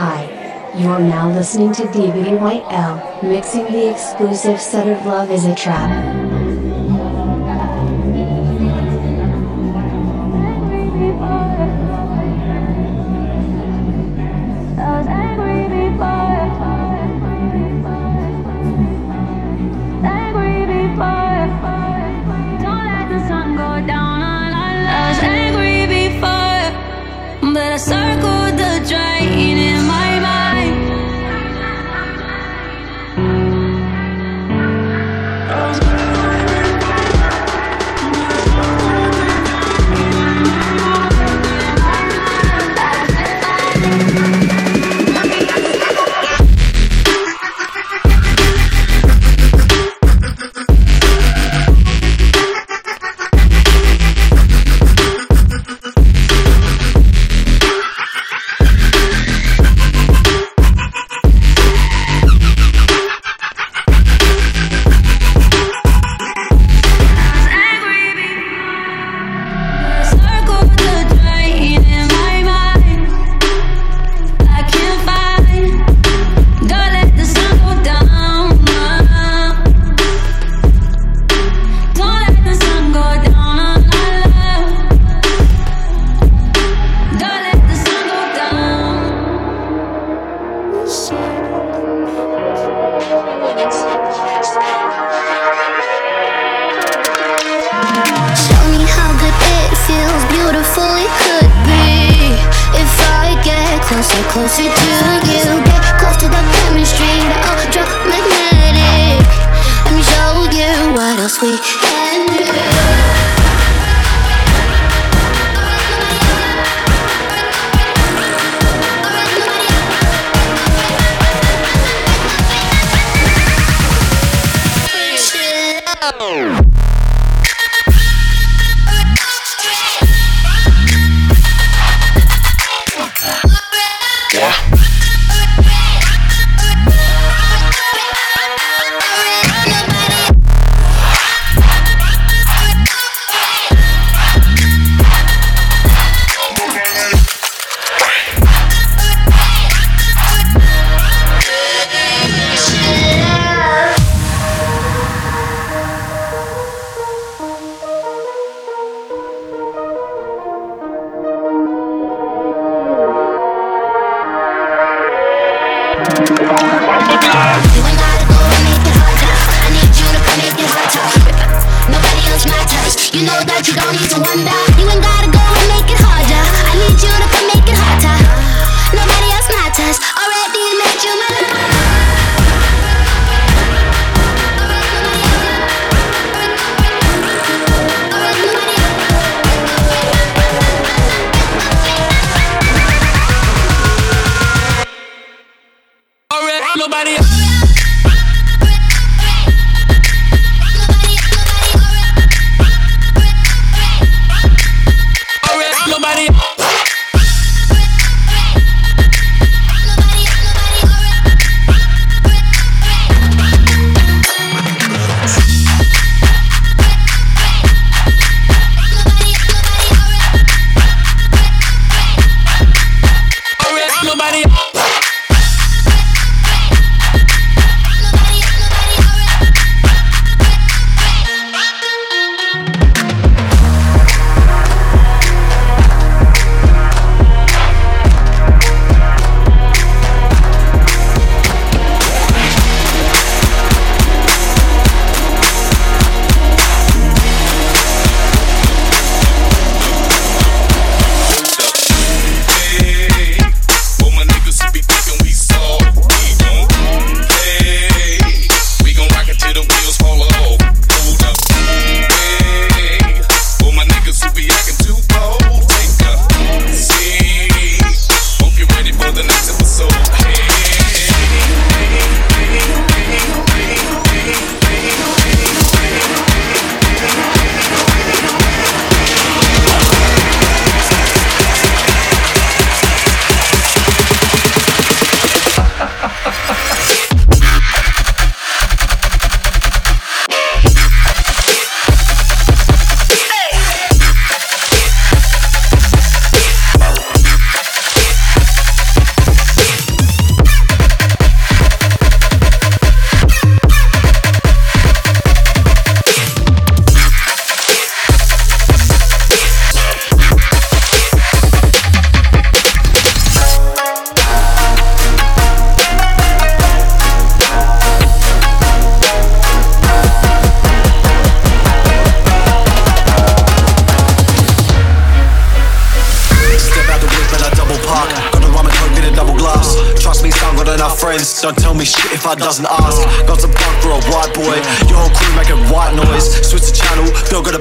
Hi. You are now listening to DVDYL, mixing the exclusive set of Love is a Trap. sweet. You know that you don't need to wonder. You ain't gotta go and make it harder. I need you to come.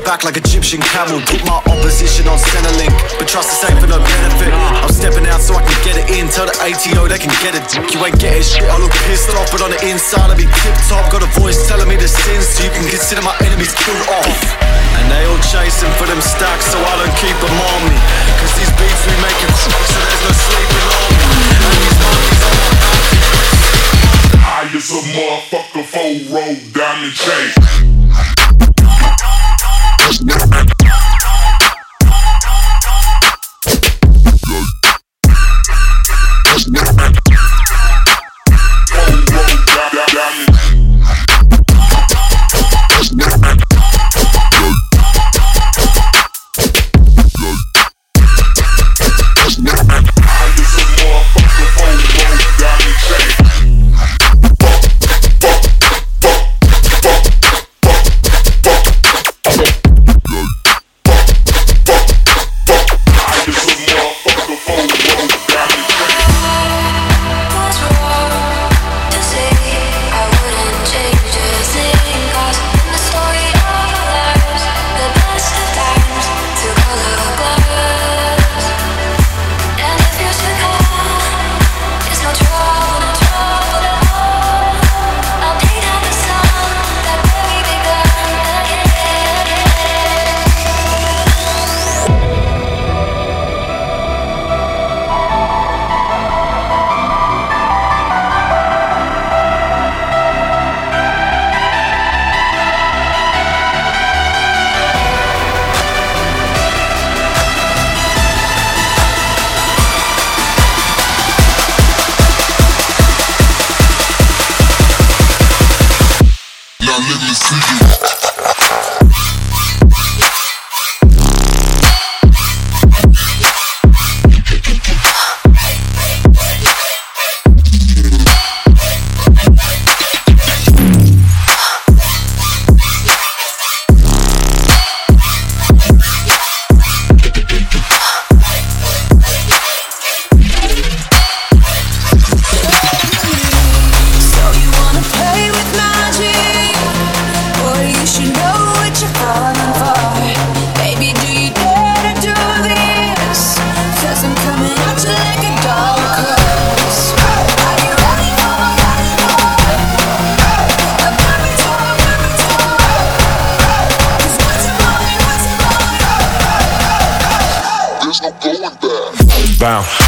Back like Egyptian camel. Put my opposition on Centrelink, but trust the same for no benefit. I'm stepping out so I can get it in. Tell the ATO they can get it. You ain't getting shit. I look pissed off, but on the inside I be tip top. Got a voice telling me the sins, so you can consider my enemies killed off. And they all chasing for them stacks, so I don't keep them on me. Cause these beats we make it so there's no sleeping on me. And these monkeys on my back. High as a motherfucker, full roll diamond chain. Yeah. Wow.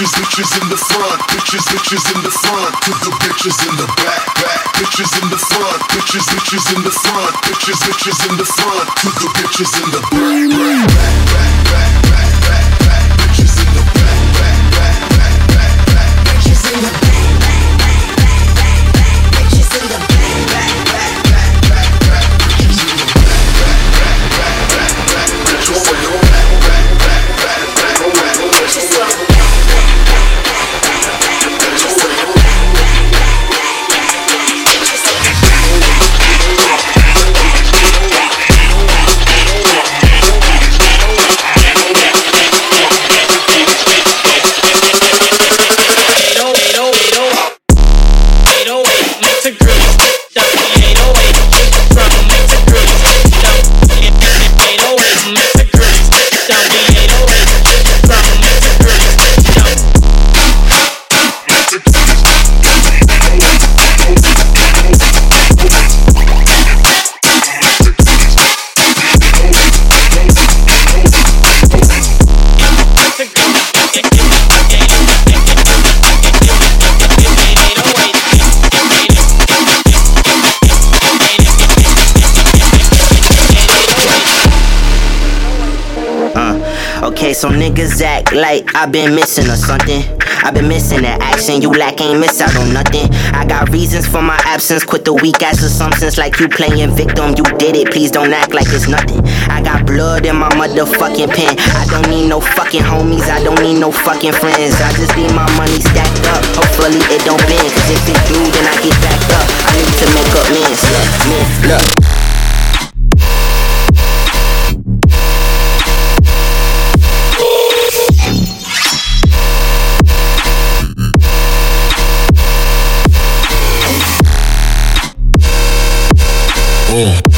Bitches, bitches in the front, bitches, bitches in the front, to the bitches in the back, back, bitches in the front, bitches, bitches in the front, bitches, bitches in the front, to the bitches in the back, back, back, back, back, Okay, so niggas act like I been missing or something. I been missing that action. You lack ain't miss out on nothing. I got reasons for my absence. Quit the weak ass assumptions like you playing victim. You did it. Please don't act like it's nothing. I got blood in my motherfucking pen. I don't need no fucking homies. I don't need no fucking friends. I just need my money stacked up. Hopefully it don't bend. Cause if it do, then I get backed up. I need to make up mens. Look, look. If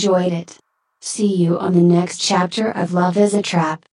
enjoyed it. See you on the next chapter of Love is a Trap.